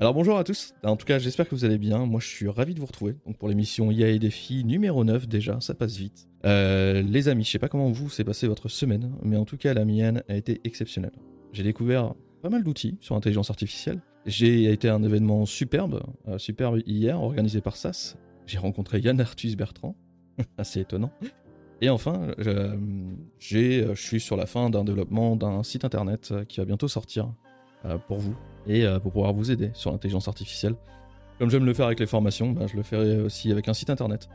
Alors bonjour à tous, en tout cas j'espère que vous allez bien, moi je suis ravi de vous retrouver. Donc pour l'émission IA et défis numéro 9 déjà, ça passe vite. Euh, les amis, je sais pas comment vous s'est passé votre semaine, mais en tout cas la mienne a été exceptionnelle. J'ai découvert pas mal d'outils sur l'intelligence artificielle, j'ai été à un événement superbe, euh, superbe hier, organisé par SAS, j'ai rencontré Yann Arthus Bertrand, assez étonnant. Et enfin, je, je suis sur la fin d'un développement d'un site internet qui va bientôt sortir euh, pour vous et euh, pour pouvoir vous aider sur l'intelligence artificielle. Comme j'aime le faire avec les formations, bah, je le ferai aussi avec un site internet.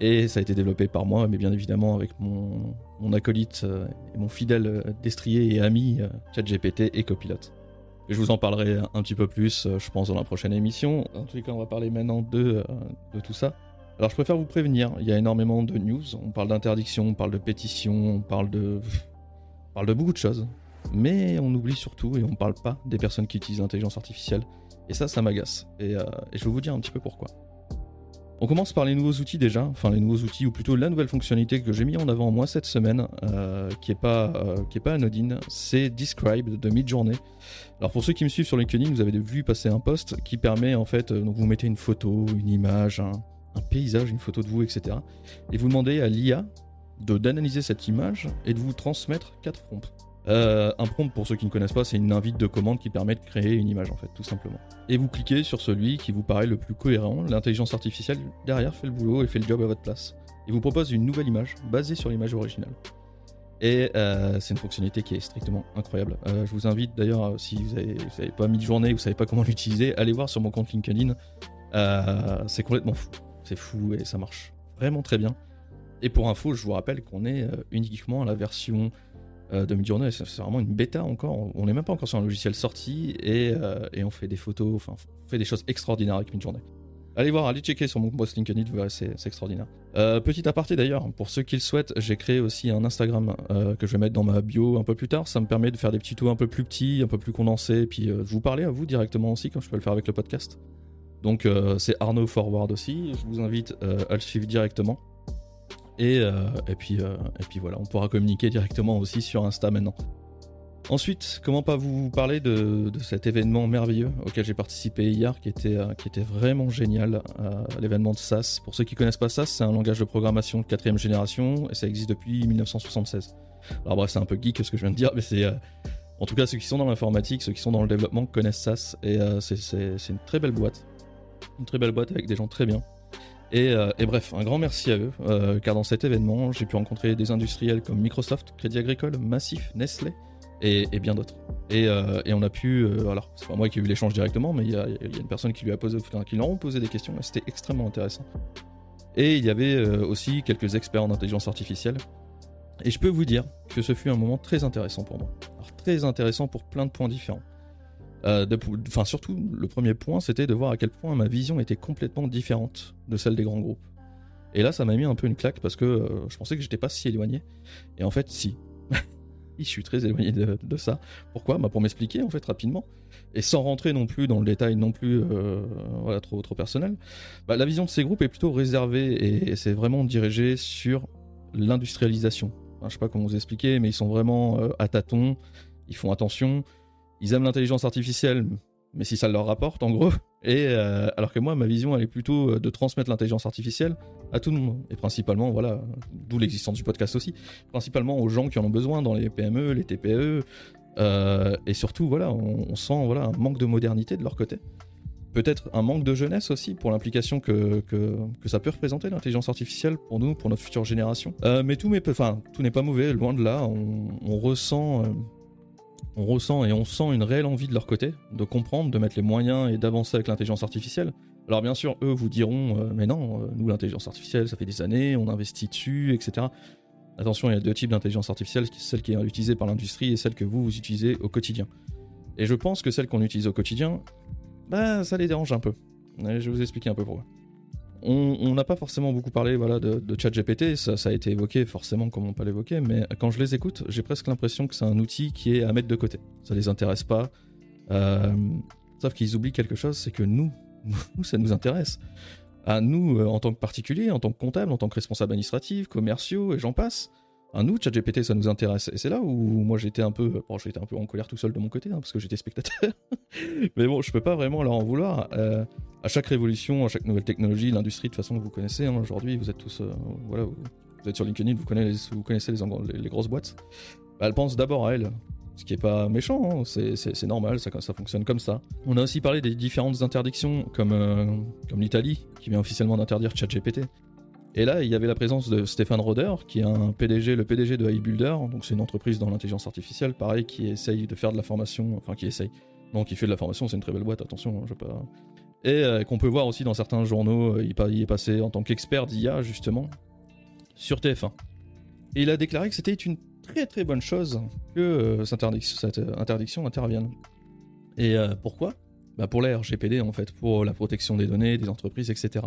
Et ça a été développé par moi, mais bien évidemment avec mon, acolyte euh, et mon fidèle euh, destrier et ami ChatGPT et Copilot. Et je vous en parlerai un petit peu plus, je pense, dans la prochaine émission. En les cas, on va parler maintenant de, de tout ça. Alors je préfère vous prévenir, il y a énormément de news. On parle d'interdiction, on parle de pétition, on parle de, on parle de beaucoup de choses. Mais on oublie surtout et on parle pas des personnes qui utilisent l'intelligence artificielle. Et ça, ça m'agace. Euh, et, je vais vous dire un petit peu pourquoi. On commence par les nouveaux outils déjà, enfin les nouveaux outils, ou plutôt la nouvelle fonctionnalité que j'ai mis en avant moi cette semaine, euh, qui, est pas, euh, pas anodine, c'est Describe de Midjourney. Alors pour ceux qui me suivent sur LinkedIn, vous avez vu passer un post qui permet en fait, donc vous mettez une photo, une image, un, un paysage, une photo de vous, etc. Et vous demandez à l'IA d'analyser cette image et de vous transmettre quatre prompts. Euh, un prompt, pour ceux qui ne connaissent pas, c'est une invite de commande qui permet de créer une image, en fait, tout simplement. Et vous cliquez sur celui qui vous paraît le plus cohérent. L'intelligence artificielle derrière fait le boulot et fait le job à votre place. Il vous propose une nouvelle image basée sur l'image originale. Et euh, c'est une fonctionnalité qui est strictement incroyable. Euh, je vous invite d'ailleurs, si vous n'avez pas mis de journée, vous savez pas comment l'utiliser, allez voir sur mon compte LinkedIn. c'est complètement fou. C'est fou et ça marche vraiment très bien. Et pour info, je vous rappelle qu'on est uniquement à la version euh, de Midjourney, c'est vraiment une bêta encore. On n'est même pas encore sur un logiciel sorti et, euh, et, on fait des photos, enfin, on fait des choses extraordinaires avec Midjourney. Allez voir, allez checker sur mon post LinkedIn, c'est extraordinaire. Euh, petit aparté d'ailleurs, pour ceux qui le souhaitent, j'ai créé aussi un Instagram que je vais mettre dans ma bio un peu plus tard. Ça me permet de faire des petits tours un peu plus petits, un peu plus condensés, puis vous parler à vous directement aussi, comme je peux le faire avec le podcast. Donc c'est Arnaud Forward aussi, je vous invite à le suivre directement. Euh, et, puis, euh, et puis voilà, on pourra communiquer directement aussi sur Insta maintenant. Ensuite, comment pas vous parler de, cet événement merveilleux auquel j'ai participé hier, qui était, euh, qui était vraiment génial, l'événement de SAS. Pour ceux qui connaissent pas SAS, c'est un langage de programmation de quatrième génération et ça existe depuis 1976. Alors bref, c'est un peu geek ce que je viens de dire, mais c'est en tout cas ceux qui sont dans l'informatique, ceux qui sont dans le développement connaissent SAS et c'est une très belle boîte, une très belle boîte avec des gens très bien. Euh, et, bref, un grand merci à eux, euh, car dans cet événement, j'ai pu rencontrer des industriels comme Microsoft, Crédit Agricole, Massif, Nestlé et, bien d'autres. Euh, et, on a pu, alors c'est pas moi qui ai eu l'échange directement, mais il y, a une personne qui lui a posé, qui posé des questions, et c'était extrêmement intéressant. Et il y avait aussi quelques experts en intelligence artificielle. Et je peux vous dire que ce fut un moment très intéressant pour moi. Alors, très intéressant pour plein de points différents. Euh, enfin, surtout, le premier point, c'était de voir à quel point ma vision était complètement différente de celle des grands groupes. Et là, ça m'a mis un peu une claque parce que euh, je pensais que j'étais pas si éloigné. Et en fait, si. je suis très éloigné de, ça. Pourquoi? Bah Pour m'expliquer, en fait, rapidement. Et sans rentrer non plus dans le détail non plus euh, voilà, trop, personnel. Bah, la vision de ces groupes est plutôt réservée et, c'est vraiment dirigé sur l'industrialisation. je sais pas comment vous expliquer, mais ils sont vraiment à tâtons. Ils font attention ils aiment l'intelligence artificielle, mais si ça leur rapporte, en gros. Et euh, alors que moi, ma vision, elle est plutôt euh, de transmettre l'intelligence artificielle à tout le monde, et principalement, voilà, d'où l'existence du podcast aussi, principalement aux gens qui en ont besoin dans les PME, les TPE, euh, et surtout, voilà, on, sent voilà un manque de modernité de leur côté. Peut-être un manque de jeunesse aussi pour l'implication que, que, ça peut représenter l'intelligence artificielle pour nous, pour notre future génération. mais tout, n'est pas mauvais, loin de là. On ressent on ressent et on sent une réelle envie de leur côté de comprendre, de mettre les moyens et d'avancer avec l'intelligence artificielle. Alors bien sûr, eux vous diront, euh, mais non, euh, nous l'intelligence artificielle, ça fait des années, on investit dessus, etc. Attention, il y a deux types d'intelligence artificielle, celle qui est utilisée par l'industrie et celle que vous, vous utilisez au quotidien. Et je pense que celle qu'on utilise au quotidien, bah ça les dérange un peu. je vais vous expliquer un peu pourquoi. On n'a pas forcément beaucoup parlé voilà, de, de ChatGPT, ça, a été évoqué forcément comme on peut l'évoquer, mais quand je les écoute, j'ai presque l'impression que c'est un outil qui est à mettre de côté. Ça les intéresse pas. Euh, sauf qu'ils oublient quelque chose, c'est que nous, nous, ça nous intéresse. À nous, euh, en tant que particulier, en tant que comptable, en tant que responsable administratif, commerciaux, et j'en passe, À nous, ChatGPT, ça nous intéresse. Et c'est là où moi j'étais un peu, bon, j'étais un peu en colère tout seul de mon côté, hein, parce que j'étais spectateur. Mais bon, je peux pas vraiment leur en vouloir. Euh, à chaque révolution, à chaque nouvelle technologie, l'industrie de toute façon vous connaissez. Hein, Aujourd'hui, vous êtes tous, euh, voilà, vous, êtes sur LinkedIn, vous connaissez, connaissez les, les, grosses boîtes. Bah, elle pense d'abord à elle, ce qui est pas méchant, hein, c'est normal, ça, ça fonctionne comme ça. On a aussi parlé des différentes interdictions, comme, euh, comme l'Italie, qui vient officiellement d'interdire ChatGPT. Et là, il y avait la présence de Stéphane Roder, qui est un PDG, le PDG de iBuilder, donc c'est une entreprise dans l'intelligence artificielle, pareil, qui essaye de faire de la formation, enfin qui essaye, non, qui fait de la formation, c'est une très belle boîte, attention, hein, je pas... Et euh, qu'on peut voir aussi dans certains journaux, euh, il, est passé en tant qu'expert d'IA, justement, sur TF1. Et il a déclaré que c'était une très très bonne chose que euh, cette, interdiction, intervienne. Et pourquoi? Bah Pour la RGPD, en fait, pour la protection des données, des entreprises, etc.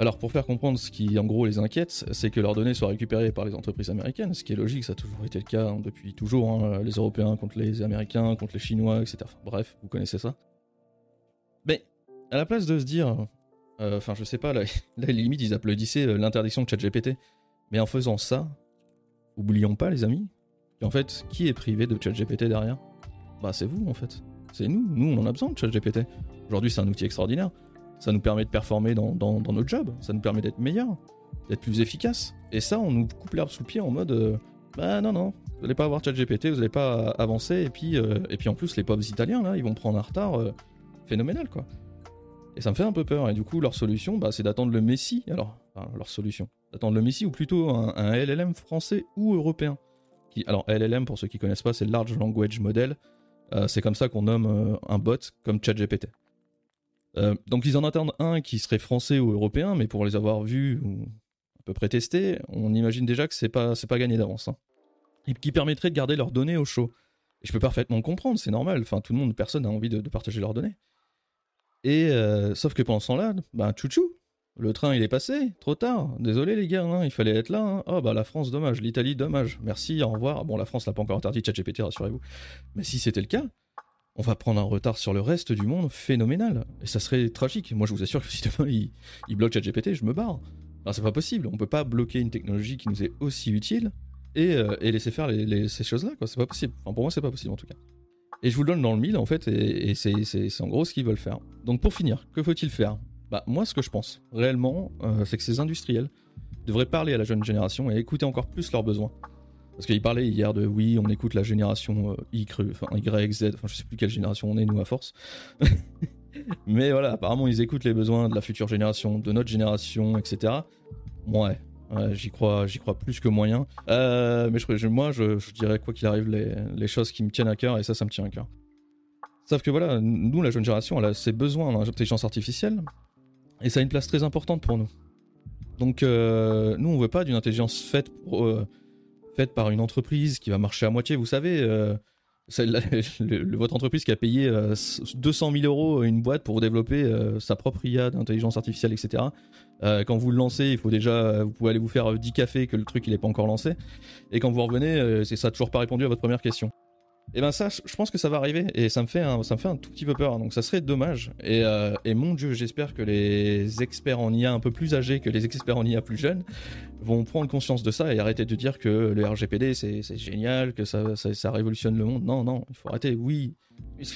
Alors pour faire comprendre ce qui en gros les inquiète, c'est que leurs données soient récupérées par les entreprises américaines, ce qui est logique, ça a toujours été le cas hein, depuis toujours, hein, les Européens contre les Américains, contre les Chinois, etc. bref, vous connaissez ça. Mais à la place de se dire, euh, enfin je sais pas, là, là limite ils applaudissaient euh, l'interdiction de ChatGPT, mais en faisant ça, oublions pas les amis, en fait, qui est privé de ChatGPT derrière? Bah c'est vous en fait, c'est nous, nous on en a besoin de ChatGPT. Aujourd'hui c'est un outil extraordinaire. Ça nous permet de performer dans, notre job, ça nous permet d'être meilleur, d'être plus efficace. Et ça, on nous coupe l'herbe sous le pied en mode euh, bah non, non, vous n'allez pas avoir ChatGPT, vous n'allez pas avancer. Et puis, euh, et puis en plus, les pauvres Italiens, là, ils vont prendre un retard euh, phénoménal, quoi. Et ça me fait un peu peur. Et du coup, leur solution, bah, c'est d'attendre le Messi. Alors, leur solution, d'attendre le Messi ou plutôt un, LLM français ou européen. Alors, LLM, pour ceux qui connaissent pas, c'est Large Language Model. c'est comme ça qu'on nomme un bot comme ChatGPT. Euh, donc ils en attendent un qui serait français ou européen, mais pour les avoir vus ou à peu près testés, on imagine déjà que c'est pas c'est pas gagné d'avance. Hein. Et qui permettrait de garder leurs données au chaud. Et je peux parfaitement comprendre, c'est normal. Enfin, tout le monde, personne n'a envie de, partager leurs données. Et euh, sauf que pendant ce temps-là, ben tchouchou, le train il est passé, trop tard. Désolé les gars, hein, il fallait être là. Hein. Oh bah la France dommage, l'Italie dommage. Merci, au revoir. Bon la France n'a pas encore interdit ChatGPT, rassurez-vous. Mais si c'était le cas, on va prendre un retard sur le reste du monde phénoménal. Et ça serait tragique. Moi, je vous assure que si demain il, il bloque ChatGPT, je me barre. c'est pas possible. On peut pas bloquer une technologie qui nous est aussi utile et, euh, laisser faire ces choses-là. C'est pas possible. Enfin, pour moi, c'est pas possible en tout cas. Et je vous le donne dans le mille en fait, et, c'est en gros ce qu'ils veulent faire. Donc pour finir, que faut-il faire? Bah moi, ce que je pense réellement, euh, c'est que ces industriels devraient parler à la jeune génération et écouter encore plus leurs besoins. Parce qu'il parlait hier de oui, on écoute la génération euh, Y, Z, enfin je sais plus quelle génération on est nous à force. Mais voilà, apparemment ils écoutent les besoins de la future génération, de notre génération, etc. Ouais, j'y crois, j'y crois plus que moyen. Euh, mais moi, je, dirais quoi qu'il arrive les, choses qui me tiennent à cœur et ça, ça me tient à cœur. Sauf que voilà, nous, la jeune génération, elle a ses besoins en intelligence artificielle et ça a une place très importante pour nous. Donc, euh, nous, on veut pas d'une intelligence faite pour faite par une entreprise qui va marcher à moitié. Vous savez, euh, votre entreprise qui a payé 200 euh, 000 euros une boîte pour développer euh, sa propre IA d'intelligence artificielle, etc. quand vous le lancez, il faut déjà, vous pouvez aller vous faire 10 cafés que le truc n'est pas encore lancé. Et quand vous revenez, c'est ça n'a toujours pas répondu à votre première question. Et eh ben ça, je pense que ça va arriver et ça me fait un, ça me fait un tout petit peu peur. Donc ça serait dommage. Et, euh, mon dieu, j'espère que les experts en IA un peu plus âgés que les experts en IA plus jeunes vont prendre conscience de ça et arrêter de dire que le RGPD c'est génial, que ça, ça, révolutionne le monde. Non, non, il faut arrêter. Oui,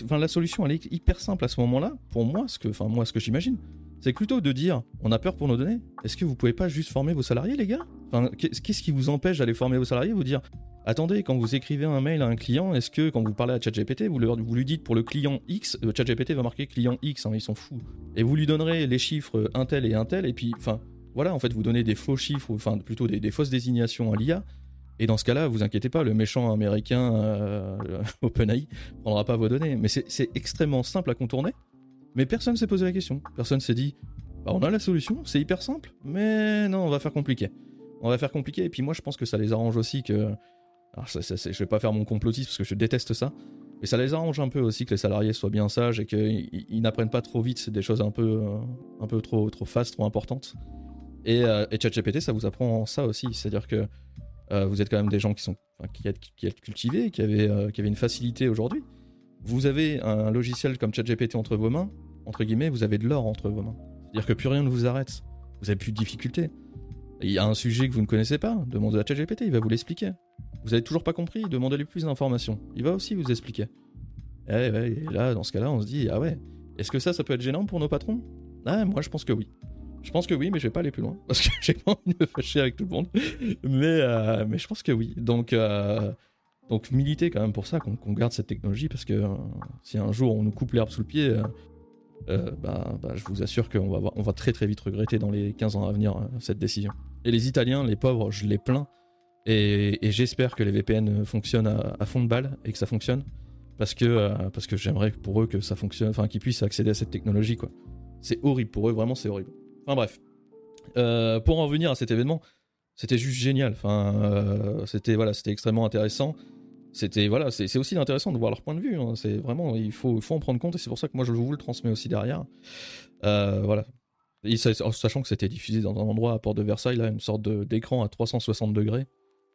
enfin la solution elle est hyper simple à ce moment-là. Pour moi, ce que, enfin moi ce que j'imagine, c'est plutôt de dire on a peur pour nos données. Est-ce que vous pouvez pas juste former vos salariés, les gars? Enfin, qu'est-ce qui vous empêche d'aller former vos salariés Vous dire Attendez, quand vous écrivez un mail à un client, est-ce que quand vous parlez à ChatGPT, vous, lui dites pour le client X, euh, ChatGPT va marquer client X, hein, ils sont fous. Et vous lui donnerez les chiffres un tel et un tel, et puis, enfin, voilà, en fait, vous donnez des faux chiffres, enfin, plutôt des, fausses désignations à l'IA. Et dans ce cas-là, vous inquiétez pas, le méchant américain euh, OpenAI prendra pas vos données. Mais c'est extrêmement simple à contourner. Mais personne s'est posé la question. Personne s'est dit, bah, on a la solution, c'est hyper simple, mais non, on va faire compliqué. On va faire compliqué, et puis moi je pense que ça les arrange aussi que alors, ça, je vais pas faire mon complotiste parce que je déteste ça. Mais ça les arrange un peu aussi que les salariés soient bien sages et qu'ils n'apprennent pas trop vite des choses un peu, euh, un peu trop, trop fast, trop importantes. Et, euh, ChatGPT, ça vous apprend ça aussi. C'est-à-dire que euh, vous êtes quand même des gens qui sont qui qui cultivés, qui avaient, qui avaient une facilité aujourd'hui. Vous avez un logiciel comme ChatGPT entre vos mains, entre guillemets, vous avez de l'or entre vos mains. C'est-à-dire que plus rien ne vous arrête. Vous avez plus de difficultés. Il y a un sujet que vous ne connaissez pas, demandez à ChatGPT, il va vous l'expliquer. Vous avez toujours pas compris, demandez-lui plus d'informations. Il va aussi vous expliquer. Et, et là, dans ce cas-là, on se dit, ah ouais, est-ce que ça, ça peut être gênant pour nos patrons? Ah, moi je pense que oui. Je pense que oui, mais je vais pas aller plus loin parce que j'ai pas envie de me fâcher avec tout le monde. Mais, euh, mais je pense que oui. Donc, euh, donc militer quand même pour ça, qu'on garde cette technologie parce que euh, si un jour on nous coupe l'herbe sous le pied, bah, bah, je vous assure qu'on va, on va très très vite regretter dans les 15 ans à venir cette décision. Et les Italiens, les pauvres, je les plains. Et, j'espère que les VPN fonctionnent à, fond de balle et que ça fonctionne. Parce que, que j'aimerais pour eux que ça fonctionne, enfin qu'ils puissent accéder à cette technologie. C'est horrible pour eux, vraiment c'est horrible. Enfin bref. Euh, pour en venir à cet événement, c'était juste génial. Euh, c'était extrêmement intéressant. C'était voilà, c'est aussi intéressant de voir leur point de vue. Hein. C'est vraiment, il faut, en prendre compte et c'est pour ça que moi je vous le transmets aussi derrière. Euh, voilà. sachant que c'était diffusé dans un endroit à Port de Versailles, là, une sorte d'écran à 360 degrés.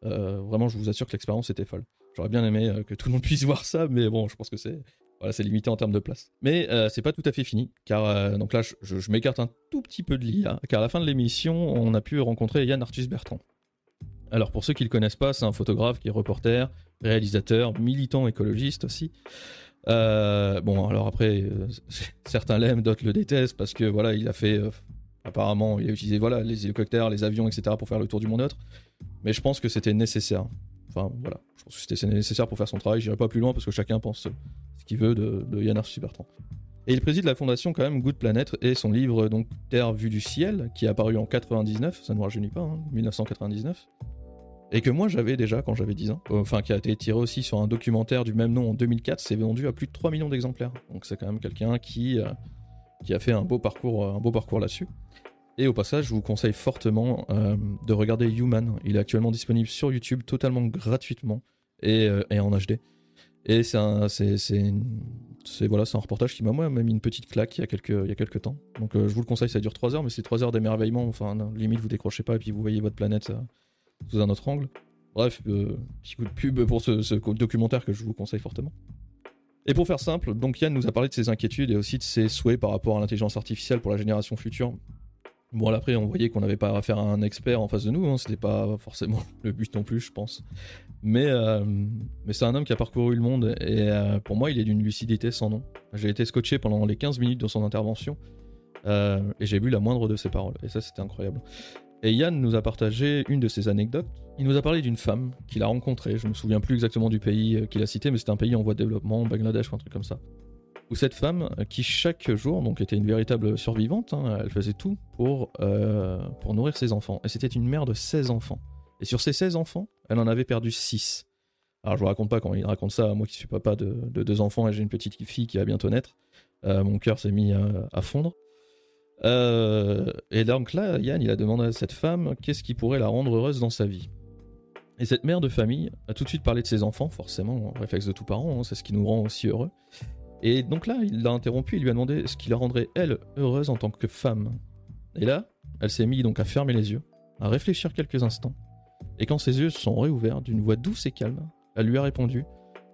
vraiment, je vous assure que l'expérience était folle. J'aurais bien aimé que tout le monde puisse voir ça, mais bon, je pense que c'est voilà, c'est limité en termes de place. Mais euh, c'est pas tout à fait fini, car euh, donc là, je, m'écarte un tout petit peu de l'IA, car à la fin de l'émission, on a pu rencontrer Yann Arthus Bertrand. Alors pour ceux qui le connaissent pas, c'est un photographe qui est reporter, réalisateur, militant écologiste aussi. Euh, bon, alors après, certains l'aiment, d'autres le détestent parce que voilà, il a fait apparemment, il a utilisé voilà les hélicoptères, les avions, etc. pour faire le tour du monde neutre. Mais je pense que c'était nécessaire. Enfin voilà, je pense que c'était nécessaire pour faire son travail. J'irai pas plus loin parce que chacun pense qu'il veut de, Yann Bertrand. Et il préside la fondation quand même Good Planet et son livre donc Terre vue du ciel qui est apparu en 99, ça ne me rajeunit pas, 1999. Hein, et que moi j'avais déjà quand j'avais 10 ans, enfin qui a été tiré aussi sur un documentaire du même nom en 2004, c'est vendu à plus de 3 millions d'exemplaires. Donc c'est quand même quelqu'un qui, euh, qui a fait un beau parcours, un beau parcours là-dessus. Et au passage, je vous conseille fortement euh, de regarder Human. Il est actuellement disponible sur YouTube totalement gratuitement et, euh, en HD. Et c'est un, c'est, voilà, un reportage qui m'a moi mis une petite claque il y a quelques, il y a quelques temps. Donc euh, je vous le conseille, ça dure 3 heures, mais c'est 3 heures d'émerveillement. Enfin, limite, vous décrochez pas et puis vous voyez votre planète sous un autre angle. Bref, petit coup de pub pour ce, ce, documentaire que je vous conseille fortement. Et pour faire simple, donc Yann nous a parlé de ses inquiétudes et aussi de ses souhaits par rapport à l'intelligence artificielle pour la génération future. Bon, après, on voyait qu'on n'avait pas affaire à un expert en face de nous, hein, c'était pas forcément le but non plus, je pense. Mais, euh, mais c'est un homme qui a parcouru le monde, et euh, pour moi, il est d'une lucidité sans nom. J'ai été scotché pendant les 15 minutes de son intervention, euh, et j'ai bu la moindre de ses paroles, et ça, c'était incroyable. Et Yann nous a partagé une de ses anecdotes. Il nous a parlé d'une femme qu'il a rencontrée, je me souviens plus exactement du pays qu'il a cité, mais c'était un pays en voie de développement, Bangladesh ou un truc comme ça où cette femme, euh, qui chaque jour donc était une véritable survivante, hein, elle faisait tout pour, euh, pour nourrir ses enfants. Et c'était une mère de 16 enfants. Et sur ces 16 enfants, elle en avait perdu 6. Alors je vous raconte pas quand il raconte ça, moi qui suis papa de, deux enfants et j'ai une petite fille qui va bientôt naître, euh, mon cœur s'est mis à, fondre. et donc là, Yann, il a demandé à cette femme qu'est-ce qui pourrait la rendre heureuse dans sa vie? Et cette mère de famille a tout de suite parlé de ses enfants, forcément, réflexe de tous parents, hein, c'est ce qui nous rend aussi heureux. Et donc là, il l'a interrompu, il lui a demandé ce qui la rendrait, elle, heureuse en tant que femme. Et là, elle s'est mise donc à fermer les yeux, à réfléchir quelques instants. Et quand ses yeux se sont réouverts d'une voix douce et calme, elle lui a répondu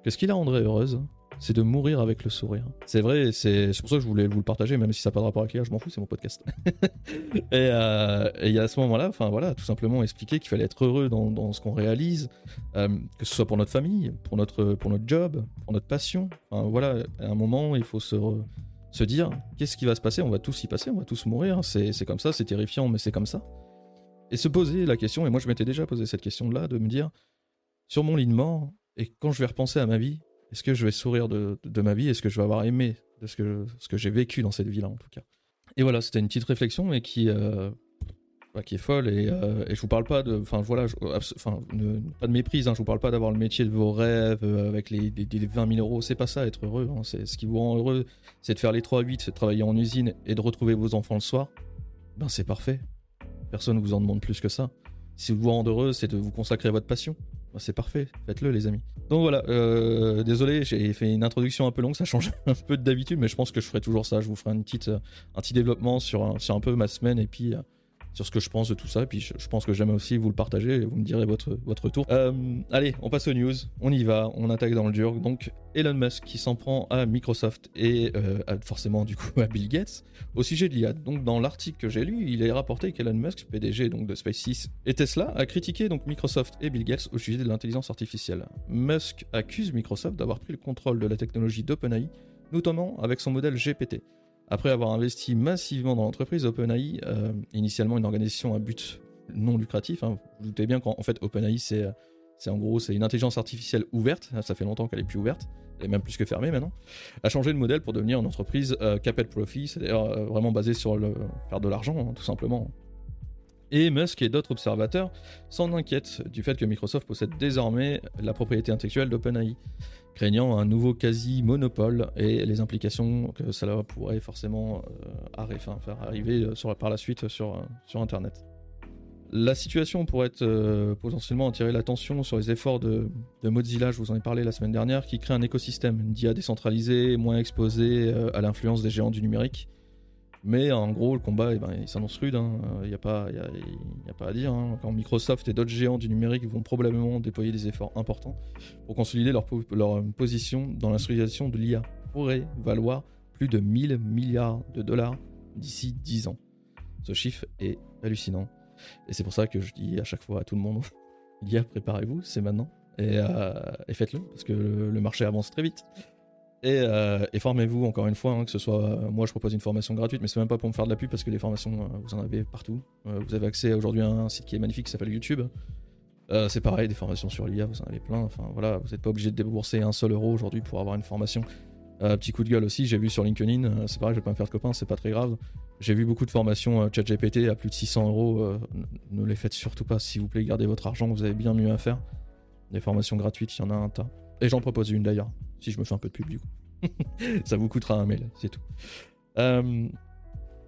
que ce qui la rendrait heureuse, c'est de mourir avec le sourire. C'est vrai, c'est pour ça que je voulais vous le partager, même si ça n'a pas de rapport avec l'IA, je m'en fous, c'est mon podcast. Euh, et y a à ce moment-là, enfin voilà, tout simplement expliquer qu'il fallait être heureux dans, ce qu'on réalise, euh, que ce soit pour notre famille, pour notre, pour notre job, pour notre passion. Enfin voilà, à un moment, il faut se, se dire qu'est-ce qui va se passer? On va tous y passer, on va tous mourir, c'est comme ça, c'est terrifiant, mais c'est comme ça. Et se poser la question, et moi je m'étais déjà posé cette question-là, de me dire, sur mon lit de mort, et quand je vais repenser à ma vie, est-ce que je vais sourire de, ma vie? Est-ce que je vais avoir aimé de ce que, ce que j'ai vécu dans cette vie-là, en tout cas? Et voilà, c'était une petite réflexion, mais qui, euh, bah, qui est folle. Et, euh, et, je vous parle pas de. Enfin, voilà, enfin, pas de méprise, hein, je vous parle pas d'avoir le métier de vos rêves euh, avec les, 20 000 euros. C'est pas ça, être heureux. Hein. c'est, ce qui vous rend heureux, c'est de faire les 3-8, c'est de travailler en usine et de retrouver vos enfants le soir. Ben, c'est parfait. Personne ne vous en demande plus que ça. Si vous vous rendez heureux, c'est de vous consacrer à votre passion. Bah, c'est parfait, faites-le les amis. Donc voilà, euh, désolé, j'ai fait une introduction un peu longue, ça change un peu d'habitude, mais je pense que je ferai toujours ça. Je vous ferai une petite, un petit développement sur, sur un peu ma semaine et puis euh, sur ce que je pense de tout ça. Puis je, pense que j'aime aussi vous le partager et vous me direz votre, votre tour. Euh, allez, on passe aux news. On y va. On attaque dans le dur. Donc Elon Musk qui s'en prend à Microsoft et euh, forcément du coup à Bill Gates au sujet de l'IA. Donc dans l'article que j'ai lu, il est rapporté qu'Elon Musk, PDG donc de SpaceX et Tesla, a critiqué donc Microsoft et Bill Gates au sujet de l'intelligence artificielle. Musk accuse Microsoft d'avoir pris le contrôle de la technologie d'OpenAI, notamment avec son modèle GPT. Après avoir investi massivement dans l'entreprise, OpenAI, euh, initialement une organisation à but non lucratif, hein, vous, vous doutez bien qu'en fait OpenAI c'est c'est en gros c'est une intelligence artificielle ouverte, ça fait longtemps qu'elle est plus ouverte, elle est même plus que fermée maintenant, a changé de modèle pour devenir une entreprise euh, profit, c'est-à-dire euh, vraiment basée sur le faire de l'argent hein, tout simplement. Et Musk et d'autres observateurs s'en inquiètent du fait que Microsoft possède désormais la propriété intellectuelle d'OpenAI craignant un nouveau quasi-monopole et les implications que cela pourrait forcément euh, faire arriver sur, par la suite sur, sur Internet. La situation pourrait euh, potentiellement attirer l'attention sur les efforts de, Mozilla, je vous en ai parlé la semaine dernière, qui crée un écosystème, une DIA décentralisée, moins exposée euh, à l'influence des géants du numérique, mais en gros, le combat, eh ben, il s'annonce rude. Il hein. n'y a, pas, a, pas à dire. Hein. Quand Microsoft et d'autres géants du numérique vont probablement déployer des efforts importants pour consolider leur, leur position dans l'industrialisation de l'IA, pourrait valoir plus de 1000 milliards de dollars d'ici 10 ans. Ce chiffre est hallucinant. Et c'est pour ça que je dis à chaque fois à tout le monde l'IA, préparez-vous, c'est maintenant. Et, euh, faites-le, parce que le marché avance très vite. Euh, et, formez-vous encore une fois, hein, que ce soit euh, moi je propose une formation gratuite, mais c'est même pas pour me faire de la pub parce que les formations euh, vous en avez partout. vous avez accès aujourd'hui à un site qui est magnifique qui s'appelle YouTube. c'est pareil, des formations sur l'IA, vous en avez plein. Enfin voilà, vous n'êtes pas obligé de débourser un seul euro aujourd'hui pour avoir une formation. petit coup de gueule aussi, j'ai vu sur LinkedIn, c'est pareil, je vais pas me faire de copains, c'est pas très grave. J'ai vu beaucoup de formations ChatGPT à plus de 600 euros. ne les faites surtout pas, s'il vous plaît, gardez votre argent, vous avez bien mieux à faire. Des formations gratuites, il y en a un tas. Et j'en propose une d'ailleurs, si je me fais un peu de pub du coup. ça vous coûtera un mail, c'est tout. Euh,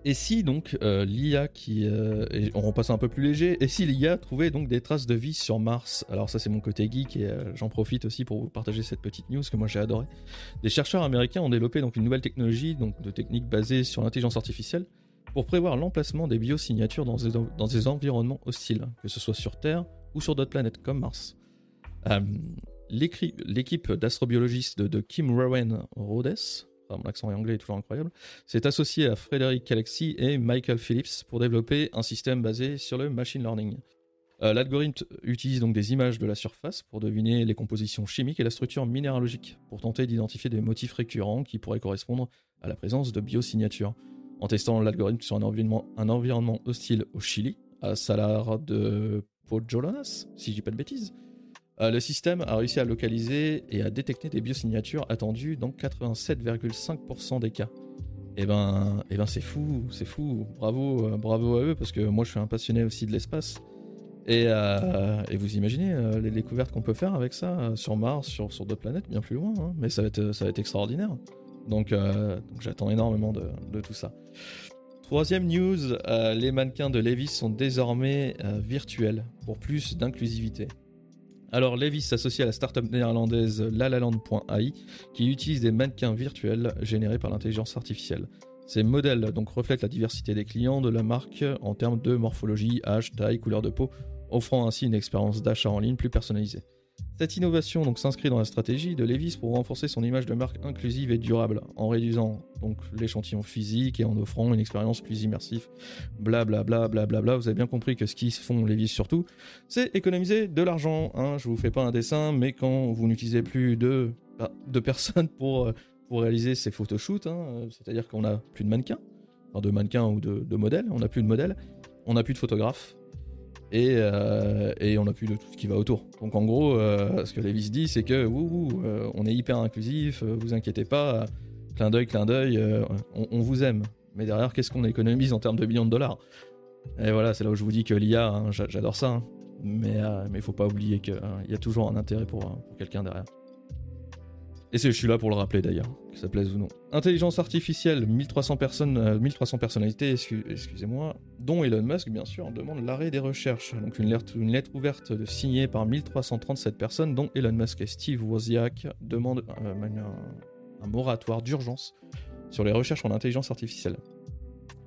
et si donc euh, l'IA qui, euh, on repasse un peu plus léger, et si l'IA trouvait donc des traces de vie sur Mars? Alors ça c'est mon côté geek et j'en profite aussi pour vous partager cette petite news que moi j'ai adoré. Des chercheurs américains ont développé donc une nouvelle technologie, donc de techniques basées sur l'intelligence artificielle, pour prévoir l'emplacement des biosignatures dans des, dans des environnements hostiles, que ce soit sur Terre ou sur d'autres planètes comme Mars. L'équipe d'astrobiologistes de, Kim Rowan Rhodes, accent anglais est toujours incroyable, s'est associée à Frédéric Alexis et Michael Phillips pour développer un système basé sur le machine learning. Euh, l'algorithme utilise donc des images de la surface pour deviner les compositions chimiques et la structure minéralogique, pour tenter d'identifier des motifs récurrents qui pourraient correspondre à la présence de biosignatures. En testant l'algorithme sur un environnement, un environnement hostile au Chili, à Salar de Pojolonas, si je dis pas de bêtises, euh, le système a réussi à localiser et à détecter des biosignatures attendues dans 87,5% des cas. Et eh ben, eh ben c'est fou, c'est fou. Bravo, euh, bravo à eux parce que moi je suis un passionné aussi de l'espace. Et, euh, vous imaginez les découvertes qu'on peut faire avec ça sur Mars, sur, d'autres planètes bien plus loin. Hein. mais ça va, être, ça va être extraordinaire. Donc, j'attends énormément de, de, tout ça. Troisième news, les mannequins de Levis sont désormais virtuels pour plus d'inclusivité. Alors Levis s'associe à la startup néerlandaise lalaland.ai qui utilise des mannequins virtuels générés par l'intelligence artificielle. Ces modèles donc reflètent la diversité des clients de la marque en termes de morphologie, âge, taille, couleur de peau, offrant ainsi une expérience d'achat en ligne plus personnalisée. Cette innovation donc s'inscrit dans la stratégie de Levis pour renforcer son image de marque inclusive et durable, en réduisant donc l'échantillon physique et en offrant une expérience plus immersive. Blablabla, bla, bla, bla, Vous avez bien compris que ce qu'ils font Levis surtout, c'est économiser de l'argent. Hein. Je vous fais pas un dessin, mais quand vous n'utilisez plus de, bah, personnes pour, pour réaliser ces photoshoots, hein, c'est-à-dire qu'on a plus de mannequins, enfin de mannequins ou de, de modèles, on n'a plus de modèles, on n'a plus de photographes, euh, et, on a plus de tout ce qui va autour. Donc en gros, euh, ce que Levis dit, c'est que euh, on est hyper inclusif, vous inquiétez pas, clin d'œil, clin d'œil, on, vous aime. Mais derrière, qu'est-ce qu'on économise en termes de millions de dollars? Et voilà, c'est là où je vous dis que l'IA, hein, j'adore ça, hein. mais il faut pas oublier qu'il y a toujours un intérêt pour quelqu'un derrière. Et je suis là pour le rappeler d'ailleurs, que ça plaise ou non. Intelligence artificielle, 1300 personnes, 1300 euh, personnalités, excusez-moi, dont Elon Musk bien sûr, demande l'arrêt des recherches. Donc une lettre, ouverte signée par 1337 personnes, dont Elon Musk et Steve Wozniak demandent euh, un, moratoire d'urgence sur les recherches en intelligence artificielle.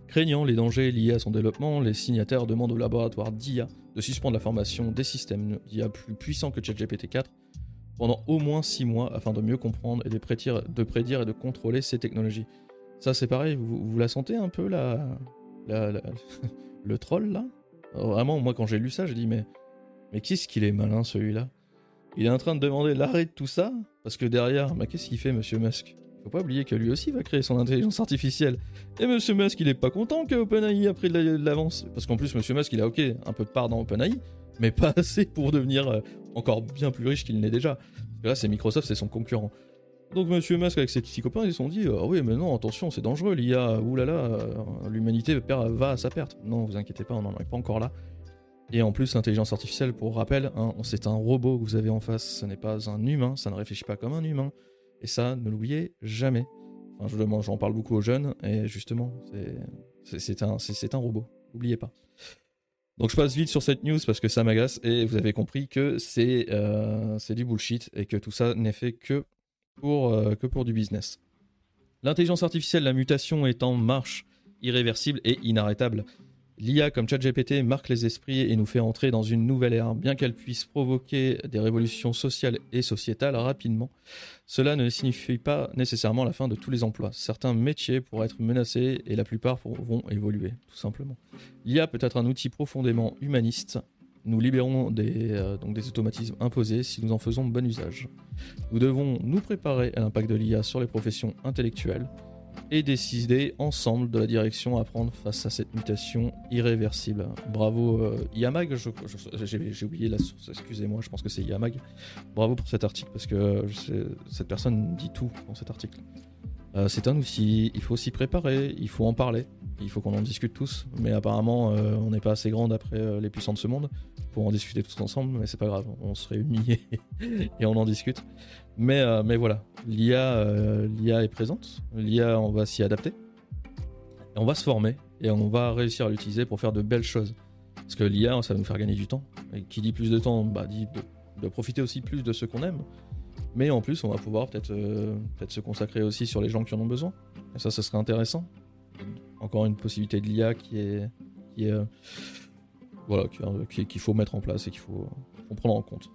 Craignant les dangers liés à son développement, les signataires demandent au laboratoire d'IA de suspendre la formation des systèmes d'IA plus puissants que ChatGPT 4 pendant au moins 6 mois afin de mieux comprendre et de prédire, de prédire et de contrôler ces technologies. Ça c'est pareil, vous, la sentez un peu la, le troll là? Vraiment, moi quand j'ai lu ça, j'ai dit mais, mais qu'est-ce qu'il est malin celui-là? Il est en train de demander l'arrêt de tout ça Parce que derrière, qu'est-ce qu'il fait monsieur Musk? Faut pas oublier que lui aussi va créer son intelligence artificielle. Et Monsieur Musk, il est pas content que OpenAI a pris de l'avance. Parce qu'en plus, Monsieur Musk, il a ok, un peu de part dans OpenAI, mais pas assez pour devenir euh, encore bien plus riche qu'il n'est déjà. Là, c'est Microsoft, c'est son concurrent. Donc Monsieur Musk avec ses petits copains, ils se sont dit ah oui mais non attention c'est dangereux l'IA, oulala, euh, l'humanité va à sa perte. Non vous inquiétez pas, on n'en est pas encore là. Et en plus l'intelligence artificielle, pour rappel, hein, c'est un robot que vous avez en face, ce n'est pas un humain, ça ne réfléchit pas comme un humain. Et ça, ne l'oubliez jamais. Enfin, j'en parle beaucoup aux jeunes, et justement, c'est un, un robot. N'oubliez pas. Donc je passe vite sur cette news parce que ça m'agace et vous avez compris que c'est euh, du bullshit et que tout ça n'est fait euh, que pour du business. L'intelligence artificielle, la mutation est en marche, irréversible et inarrêtable. L'IA comme ChatGPT marque les esprits et nous fait entrer dans une nouvelle ère, bien qu'elle puisse provoquer des révolutions sociales et sociétales rapidement. Cela ne signifie pas nécessairement la fin de tous les emplois. Certains métiers pourraient être menacés et la plupart vont évoluer, tout simplement. L'IA peut être un outil profondément humaniste. Nous libérons euh, des automatismes imposés si nous en faisons bon usage. Nous devons nous préparer à l'impact de l'IA sur les professions intellectuelles et décider ensemble de la direction à prendre face à cette mutation irréversible. Bravo euh, Yamag, j'ai oublié la source, excusez-moi, je pense que c'est Yamag. Bravo pour cet article parce que cette personne dit tout dans cet article. Euh, c'est un outil, il faut s'y préparer, il faut en parler, il faut qu'on en discute tous, mais apparemment euh, on n'est pas assez grand d'après les puissants de ce monde pour en discuter tous ensemble, mais c'est pas grave, on se réunit et on en discute. Mais, euh, mais voilà, l'IA, euh, l'IA est présente, l'IA, on va s'y adapter, on va se former, et on va réussir à l'utiliser pour faire de belles choses. Parce que l'IA, ça va nous faire gagner du temps. Et qui dit plus de temps, bah, dit de, profiter aussi plus de ce qu'on aime. Mais en plus, on va pouvoir peut-être euh, peut-être se consacrer aussi sur les gens qui en ont besoin. Et ça, ce serait intéressant. Encore une possibilité de l'IA qui est, qui est voilà, qu'il faut mettre en place et qu'il faut, prendre en compte.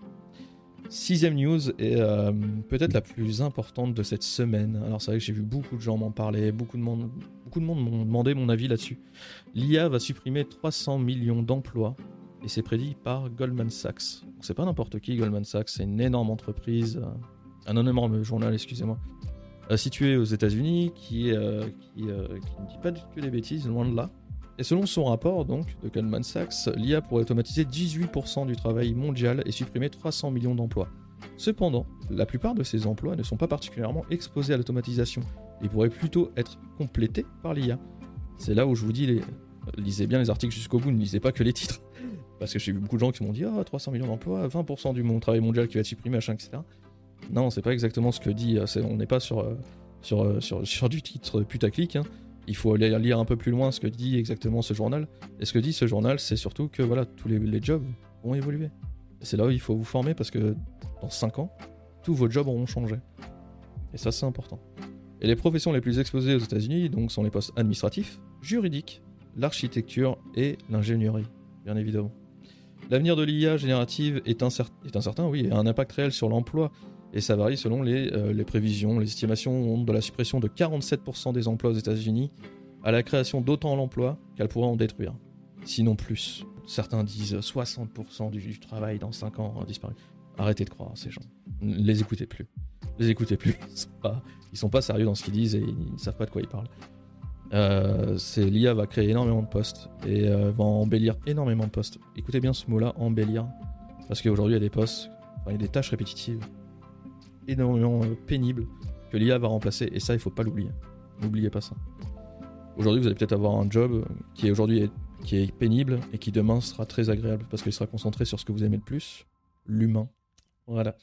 Sixième news est euh, peut-être la plus importante de cette semaine. Alors c'est vrai que j'ai vu beaucoup de gens m'en parler, beaucoup de monde, beaucoup de monde m'ont demandé mon avis là-dessus. L'IA va supprimer 300 millions d'emplois et c'est prédit par Goldman Sachs. C'est pas n'importe qui Goldman Sachs, c'est une énorme entreprise, euh, un énorme journal, excusez-moi, euh, situé aux États-Unis qui, qui, qui ne dit pas que des bêtises, loin de là. Et selon son rapport donc de Goldman Sachs, l'IA pourrait automatiser 18% du travail mondial et supprimer 300 millions d'emplois. Cependant, la plupart de ces emplois ne sont pas particulièrement exposés à l'automatisation et pourraient plutôt être complétés par l'IA. C'est là où je vous dis, lisez bien les articles jusqu'au bout, ne lisez pas que les titres. Parce que j'ai vu beaucoup de gens qui m'ont dit Ah, 300 millions d'emplois, 20% du travail mondial qui va être supprimé, machin, etc. Non, c'est pas exactement ce que dit. Euh, on n'est pas sur, euh, euh, sur, sur, du titre putaclic. Hein il faut aller lire un peu plus loin ce que dit exactement ce journal. Et ce que dit ce journal, c'est surtout que voilà, tous les, jobs vont évoluer. C'est là où il faut vous former parce que dans 5 ans, tous vos jobs auront changé. Et ça, c'est important. Et les professions les plus exposées aux États-Unis donc sont les postes administratifs, juridiques, l'architecture et l'ingénierie, bien évidemment. L'avenir de l'IA générative est, est, incertain, oui, et a un impact réel sur l'emploi et ça varie selon euh, les, prévisions. Les estimations de la suppression de 47% des emplois aux États-Unis à la création d'autant d'emplois qu'elle pourrait en détruire. Sinon plus. Certains disent 60% du, travail dans 5 ans a disparu. Arrêtez de croire ces gens. Ne les écoutez plus. Les écoutez plus. Ils sont pas, sont pas sérieux dans ce qu'ils disent et ils ne savent pas de quoi ils parlent. Euh, L'IA va créer énormément de postes et euh, va embellir énormément de postes. Écoutez bien ce mot-là, embellir. Parce qu'aujourd'hui, il y a des postes, il y a des tâches répétitives énormément euh, pénible que l'IA va remplacer. Et ça, il faut pas l'oublier. N'oubliez pas ça. Aujourd'hui, vous allez peut-être avoir un job qui est aujourd'hui qui est pénible et qui demain sera très agréable parce qu'il sera concentré sur ce que vous aimez le plus, l'humain. Voilà.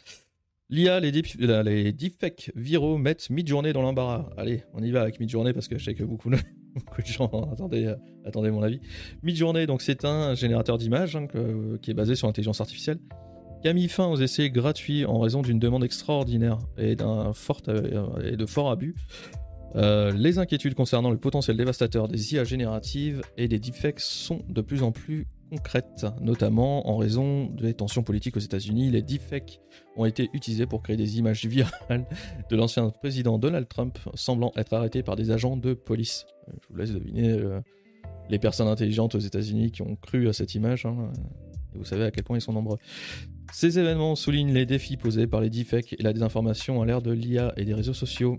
L'IA, les, les deepfakes viraux mettent mid-journée dans l'embarras. Allez, on y va avec mid-journée parce que je sais que beaucoup, de gens attendaient, euh, mon avis. Mid-journée, donc c'est un générateur d'images hein, qui est basé sur l'intelligence artificielle qui a mis fin aux essais gratuits en raison d'une demande extraordinaire et, d'un fort, euh, et de forts abus. Euh, les inquiétudes concernant le potentiel dévastateur des IA génératives et des deepfakes sont de plus en plus concrètes, notamment en raison des tensions politiques aux États-Unis. Les deepfakes ont été utilisés pour créer des images virales de l'ancien président Donald Trump semblant être arrêté par des agents de police. Euh, je vous laisse deviner les personnes intelligentes aux États-Unis qui ont cru à cette image. Hein, vous savez à quel point ils sont nombreux. Ces événements soulignent les défis posés par les deepfakes et la désinformation à l'ère de l'IA et des réseaux sociaux.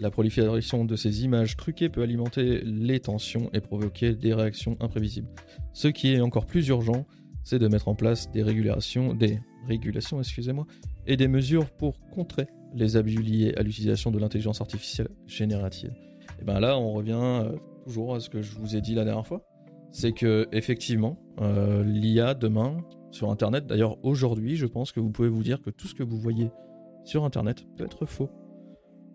La prolifération de ces images truquées peut alimenter les tensions et provoquer des réactions imprévisibles. Ce qui est encore plus urgent, c'est de mettre en place des régulations, des régulations, excusez-moi, et des mesures pour contrer les abus liés à l'utilisation de l'intelligence artificielle générative. Et bien là, on revient euh, toujours à ce que je vous ai dit la dernière fois, c'est que effectivement, euh, l'IA demain sur Internet, d'ailleurs aujourd'hui, je pense que vous pouvez vous dire que tout ce que vous voyez sur Internet peut être faux.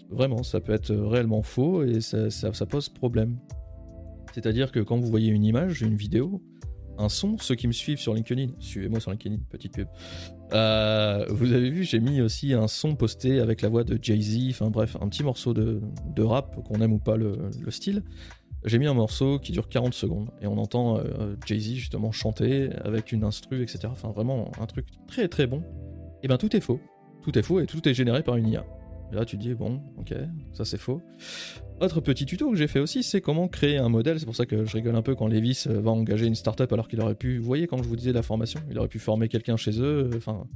Vraiment, ça peut être réellement faux et ça, pose problème. C'est-à-dire que quand vous voyez une image, une vidéo, un son, ceux qui me suivent sur LinkedIn, suivez-moi sur LinkedIn, petite pub. Euh, vous avez vu, j'ai mis aussi un son posté avec la voix de Jay-Z, enfin bref, un petit morceau de, rap, qu'on aime ou pas le, style. J'ai mis un morceau qui dure 40 secondes et on entend euh, Jay-Z justement chanter avec une instru, etc. Enfin vraiment un truc très très bon. Et ben tout est faux. Tout est faux et tout est généré par une IA là, tu dis, bon, ok, ça c'est faux. Autre petit tuto que j'ai fait aussi, c'est comment créer un modèle. C'est pour ça que je rigole un peu quand Levis euh, va engager une startup alors qu'il aurait pu, vous voyez, quand je vous disais la formation, il aurait pu former quelqu'un chez eux, euh, enfin,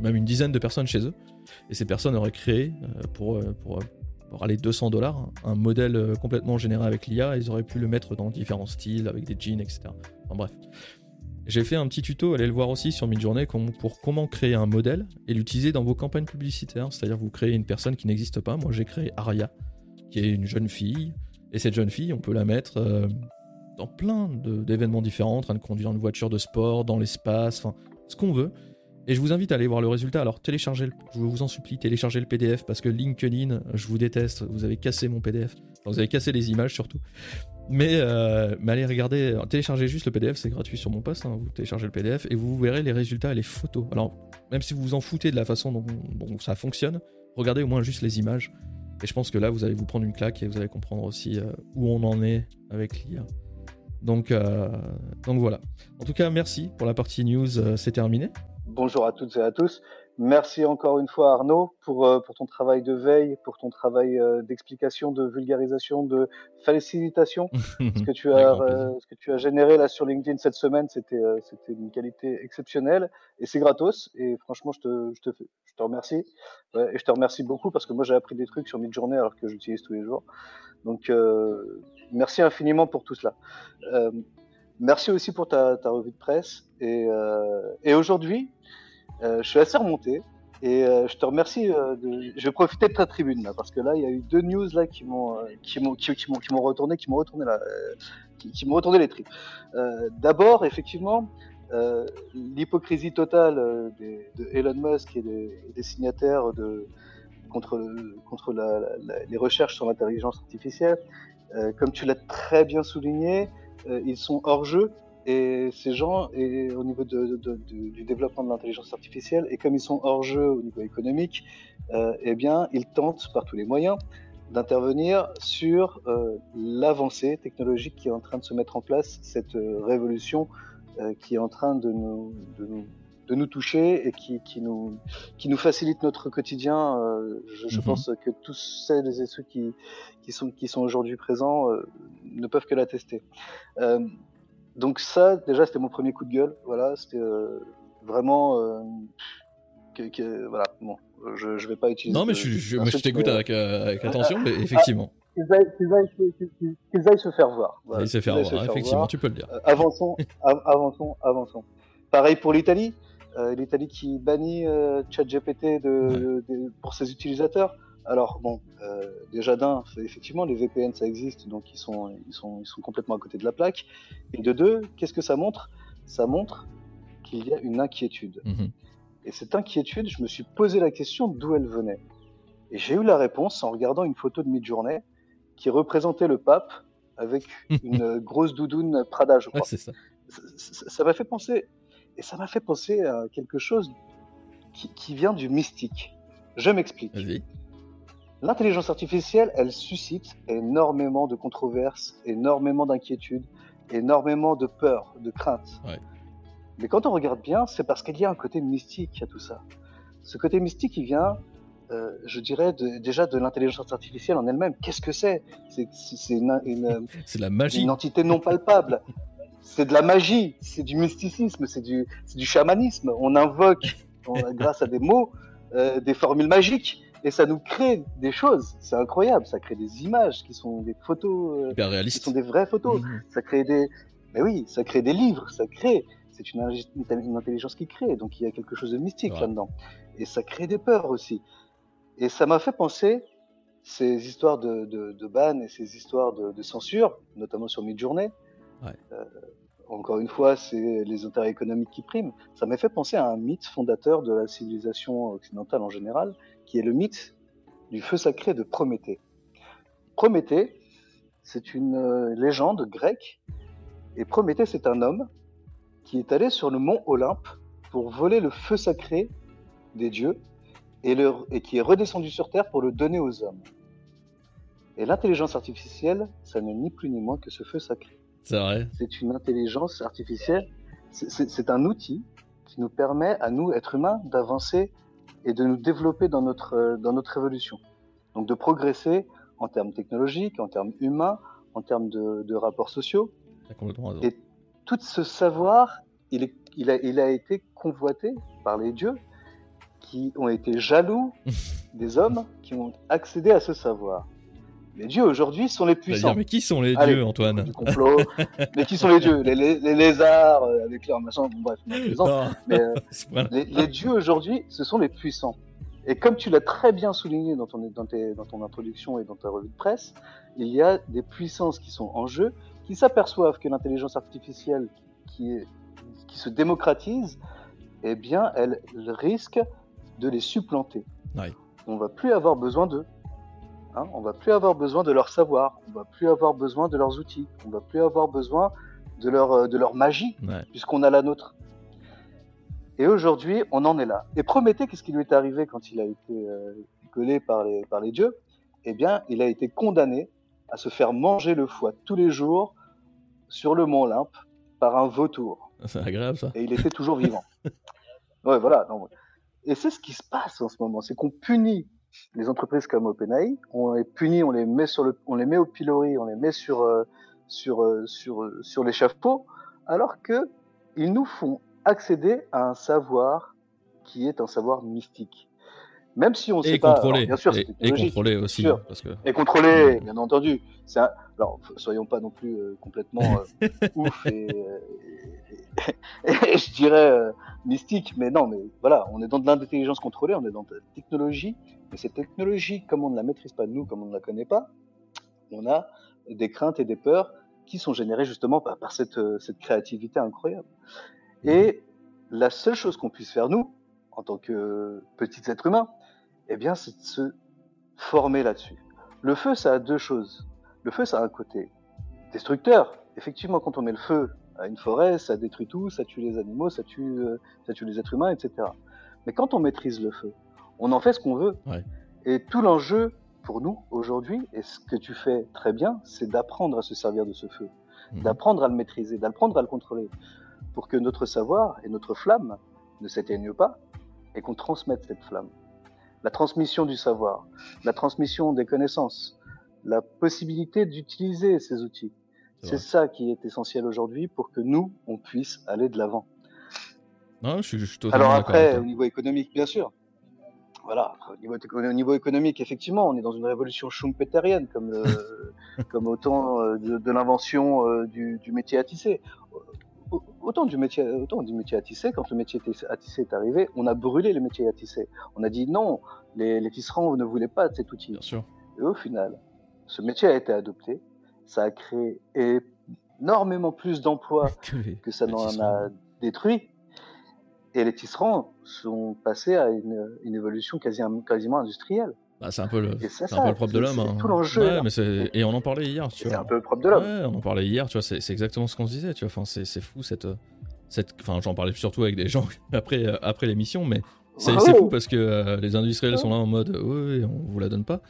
même une dizaine de personnes chez eux. Et ces personnes auraient créé, pour, pour, pour aller 200 dollars, un modèle complètement généré avec l'IA. Ils auraient pu le mettre dans différents styles, avec des jeans, etc. Enfin bref. J'ai fait un petit tuto, allez le voir aussi sur Midjourney, pour comment créer un modèle et l'utiliser dans vos campagnes publicitaires. C'est-à-dire vous créez une personne qui n'existe pas. Moi j'ai créé Aria, qui est une jeune fille. Et cette jeune fille, on peut la mettre euh, dans plein d'événements différents, en train de conduire une voiture de sport, dans l'espace, enfin ce qu'on veut. Et je vous invite à aller voir le résultat. Alors téléchargez, je vous en supplie, téléchargez le PDF parce que LinkedIn, je vous déteste. Vous avez cassé mon PDF. vous avez cassé les images surtout. Euh, mais, allez regarder, téléchargez juste le PDF, c'est gratuit sur mon poste. Hein, vous téléchargez le PDF et vous verrez les résultats et les photos. Alors, même si vous vous en foutez de la façon dont, ça fonctionne, regardez au moins juste les images. Et je pense que là, vous allez vous prendre une claque et vous allez comprendre aussi euh, où on en est avec l'IA. Euh, donc voilà. En tout cas, merci pour la partie news, c'est terminé. Bonjour à toutes et à tous. Merci encore une fois Arnaud pour, euh, pour ton travail de veille, pour ton travail euh, d'explication, de vulgarisation, de facilitation. ce, que tu as, euh, ce que tu as généré là sur LinkedIn cette semaine, c'était c'était une qualité exceptionnelle et c'est gratos. Et franchement, je te, je te, je te remercie. et je te remercie beaucoup parce que moi j'ai appris des trucs sur Midjourney alors que j'utilise tous les jours. Donc merci infiniment pour tout cela. Merci aussi pour ta, ta revue de presse. Et, et aujourd'hui, euh, je suis assez remonté et euh, je te remercie. Euh, de... Je vais profiter de ta tribune là parce que là, il y a eu deux news là qui m'ont qui m'ont qui, m'ont qui m'ont retourné, qui m'ont retourné là, qui, m'ont retourné les tripes. D'abord, effectivement. l'hypocrisie totale de Elon Musk et des, signataires de, contre, contre les recherches sur l'intelligence artificielle. comme tu l'as très bien souligné, ils sont hors jeu et ces gens, et au niveau du développement de l'intelligence artificielle, et comme ils sont hors jeu au niveau économique, euh, eh bien, ils tentent par tous les moyens d'intervenir sur euh, l'avancée technologique qui est en train de se mettre en place, cette euh, révolution euh, qui est en train de nous, de nous toucher et qui, qui, nous, qui nous facilite notre quotidien. Euh, je, je mhm. pense que tous celles et ceux qui, qui sont, qui sont aujourd'hui présents ne peuvent que l'attester. Donc ça, déjà, c'était mon premier coup de gueule. Voilà, c'était euh, vraiment... Euh, que, voilà, bon, je ne vais pas utiliser... Non, mais je, je, je t'écoute avec, euh, avec, attention, mais effectivement. Qu'ils aillent, se faire voir. Voilà. Ils se faire voir, effectivement, tu peux le dire. avançons, avançons, avançons. Pareil pour l'Italie. L'Italie qui bannit ChatGPT de, de, pour ses utilisateurs. Alors bon, euh, déjà d'un, effectivement, les VPN ça existe, donc ils sont, ils sont, ils sont complètement à côté de la plaque. Et de deux, qu'est-ce que ça montre? Ça montre qu'il y a une inquiétude. Mhm. Et cette inquiétude, je me suis posé la question d'où elle venait. Et j'ai eu la réponse en regardant une photo de mid-journée qui représentait le pape avec une grosse doudoune Prada, je crois. ça. Ça m'a fait penser, et ça m'a fait penser à quelque chose qui, qui vient du mystique. Je m'explique. L'intelligence artificielle, elle suscite énormément de controverses, énormément d'inquiétudes, énormément de peur, de crainte. Mais quand on regarde bien, c'est parce qu'il y a un côté mystique à tout ça. Ce côté mystique, il vient, euh, je dirais, déjà de l'intelligence artificielle en elle-même. Qu'est-ce que c'est? C'est une, une, la magie. une entité non palpable. c'est de la magie, c'est du mysticisme, c'est du, du chamanisme. On invoque, grâce à des mots, euh, des formules magiques et ça nous crée des choses. C'est incroyable. Ça crée des images qui sont des photos, euh, qui sont des vraies photos. Mmh. Ça crée des, mais oui, ça crée des livres. Ça crée. C'est une, une, intelligence qui crée. Donc il y a quelque chose de mystique là-dedans. Et ça crée des peurs aussi. Et ça m'a fait penser ces histoires de, de, de ban et ces histoires de, de, censure, notamment sur Midjourney. Euh, encore une fois, c'est les intérêts économiques qui priment. Ça m'a fait penser à un mythe fondateur de la civilisation occidentale en général, qui est le mythe du feu sacré de Prométhée. Prométhée, c'est une euh, légende grecque, et Prométhée, c'est un homme qui est allé sur le mont Olympe pour voler le feu sacré des dieux et qui est redescendu sur Terre pour le donner aux hommes. Et l'intelligence artificielle, ça n'est ni plus ni moins que ce feu sacré. C'est vrai. C'est une intelligence artificielle. C'est un outil qui nous permet à nous, êtres humains, d'avancer et de nous développer dans notre, euh, dans notre évolution. Donc de progresser en termes technologiques, en termes humains, en termes de, de rapports sociaux. Et tout ce savoir, il, est, il, a, il a été convoité par les dieux qui ont été jaloux des hommes qui ont accédé à ce savoir. Les dieux aujourd'hui sont les puissants. mais qui sont les dieux, Antoine du complot. mais qui sont les dieux les, les, lézards euh, avec leurs machins. Bon, bref, mais, euh, les, dieux aujourd'hui, ce sont les puissants. Et comme tu l'as très bien souligné dans ton, dans, dans ton introduction et dans ta revue de presse, il y a des puissances qui sont en jeu, qui s'aperçoivent que l'intelligence artificielle qui, est, qui se démocratise, eh bien, elle, risque de les supplanter. Ouais. On va plus avoir besoin d'eux. Hein, on va plus avoir besoin de leur savoir, on va plus avoir besoin de leurs outils, on va plus avoir besoin de leur, euh, de leur magie, puisqu'on a la nôtre. Et aujourd'hui, on en est là. Et Prométhée, qu'est-ce qui lui est arrivé quand il a été euh, collé par les, par les dieux? Eh bien, il a été condamné à se faire manger le foie tous les jours sur le mont Olympe par un vautour. C'est agréable ça. Et il était toujours vivant. ouais, voilà. Non, et c'est ce qui se passe en ce moment, c'est qu'on punit les entreprises comme OpenAI, on les punit, on les met au pilori, on les met sur euh, sur euh, euh, sur l'échafaud, alors que ils nous font accéder à un savoir qui est un savoir mystique. Même si on sait pas, bien sûr, et, et contrôlé aussi, parce que... et contrôlé, bien entendu. Un... Alors, soyons pas non plus complètement ouf et, et, je dirais mystique, mais non, mais voilà, on est dans de l'intelligence contrôlée, on est dans de la technologie mais cette technologie, comme on ne la maîtrise pas nous, comme on ne la connaît pas, on a des craintes et des peurs qui sont générées justement par, cette, euh, cette, créativité incroyable. Mhm. Et la seule chose qu'on puisse faire nous, en tant que petits êtres humains, eh bien, c'est de se former là-dessus. Le feu, ça a deux choses. Le feu, ça a un côté destructeur. Effectivement, quand on met le feu à une forêt, ça détruit tout, ça tue les animaux, ça tue, euh, ça tue les êtres humains, etc. Mais quand on maîtrise le feu, on en fait ce qu'on veut. Et tout l'enjeu pour nous aujourd'hui, et ce que tu fais très bien, c'est d'apprendre à se servir de ce feu, mhm. d'apprendre à le maîtriser, d'apprendre à le contrôler, pour que notre savoir et notre flamme ne s'éteignent pas et qu'on transmette cette flamme. La transmission du savoir, la transmission des connaissances, la possibilité d'utiliser ces outils. C'est ça qui est essentiel aujourd'hui pour que nous, on puisse aller de l'avant. Non, je, je suis Alors après, au niveau économique, bien sûr, voilà, au niveau, économique, effectivement, on est dans une révolution schumpeterienne, comme, comme autant euh, de, l'invention euh, du, métier à tisser. Autant du, métier, autant du métier à tisser, quand le métier à tisser est arrivé, on a brûlé le métier à tisser. On a dit non, les, les tisserands ne voulaient pas de cet outil. Bien sûr. Et au final, ce métier a été adopté, ça a créé énormément plus d'emplois que ça n'en a détruit. Et les tisserands sont passés à une, une évolution quasi, quasiment industrielle. Bah, c'est un peu le, c'est un peu le propre de l'homme. Hein. tout l'enjeu. Ouais, mais et on en parlait hier. C'est un peu le propre de l'homme. Ouais, on en parlait hier, tu vois, c'est exactement ce qu'on se disait, tu vois. Enfin, c'est fou cette. cette... Enfin, j'en parlais surtout avec des gens après, euh, après l'émission, mais C'est fou parce que euh, les industriels sont là en mode oui, on vous la donne pas.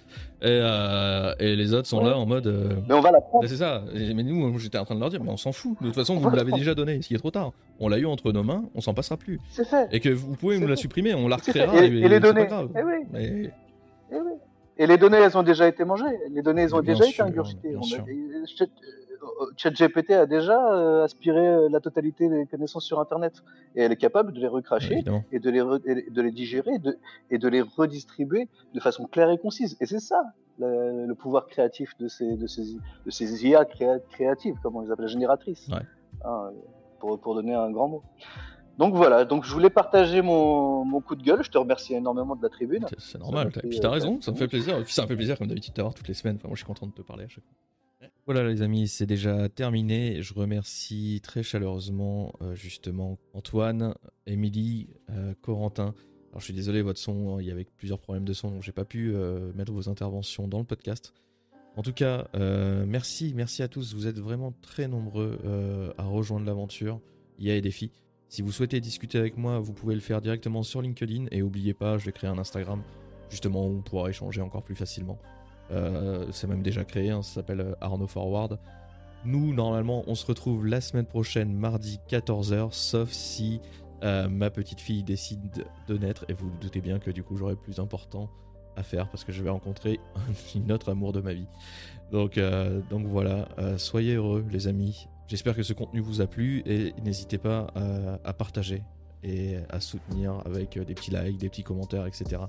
Et, euh, et les autres sont là en mode. Mais on va la prendre. C'est ça. Mais nous, j'étais en train de leur dire, mais on s'en fout. De toute façon, vous me l'avez déjà donné, ce qui est trop tard. On l'a eu entre nos mains, on s'en passera plus. C'est fait. Et que vous pouvez nous la supprimer, on la recréera. Et, et, les données. Pas grave. Eh oui. Mais... Eh oui. Et les données, elles ont déjà été mangées. Les données, elles ont déjà été ingurgitées. ChatGPT a déjà euh, aspiré euh, la totalité des connaissances sur Internet et elle est capable de les recracher et de les, de les digérer et de, les redistribuer de façon claire et concise. Et c'est ça le, pouvoir créatif de ces, de ces, de ces IA créatives, comme on les appelle, génératrices, hein, pour, pour donner un grand mot. Donc voilà, donc je voulais partager mon, mon, coup de gueule. Je te remercie énormément de la tribune. C'est normal. Et puis t'as raison, ça me fait plaisir. Et puis ça me fait plaisir comme d'habitude d'avoir toutes les semaines. Enfin, moi je suis content de te parler à chaque fois. Voilà les amis, c'est déjà terminé. Je remercie très chaleureusement euh, justement Antoine, Émilie, euh, Corentin. Alors je suis désolé, votre son, il y avait plusieurs problèmes de son, donc j'ai pas pu euh, mettre vos interventions dans le podcast. En tout cas, merci, merci à tous. Vous êtes vraiment très nombreux à rejoindre l'aventure. Il y a des défis. Si vous souhaitez discuter avec moi, vous pouvez le faire directement sur LinkedIn et n'oubliez pas, je vais créer un Instagram justement où on pourra échanger encore plus facilement. Euh, c'est même déjà créé, hein, ça s'appelle euh, Arnaud Forward. Nous, normalement, on se retrouve la semaine prochaine, mardi 14h, sauf si euh, ma petite fille décide de naître. Et vous, vous doutez bien que du coup, j'aurai plus important à faire parce que je vais rencontrer une autre amour de ma vie. Donc voilà, soyez heureux, les amis. J'espère que ce contenu vous a plu et n'hésitez pas à partager et à soutenir avec des petits likes, des petits commentaires, etc.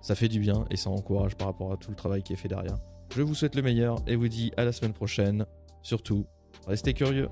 Ça fait du bien et ça encourage par rapport à tout le travail qui est fait derrière. Je vous souhaite le meilleur et vous dis à la semaine prochaine. Surtout, restez curieux.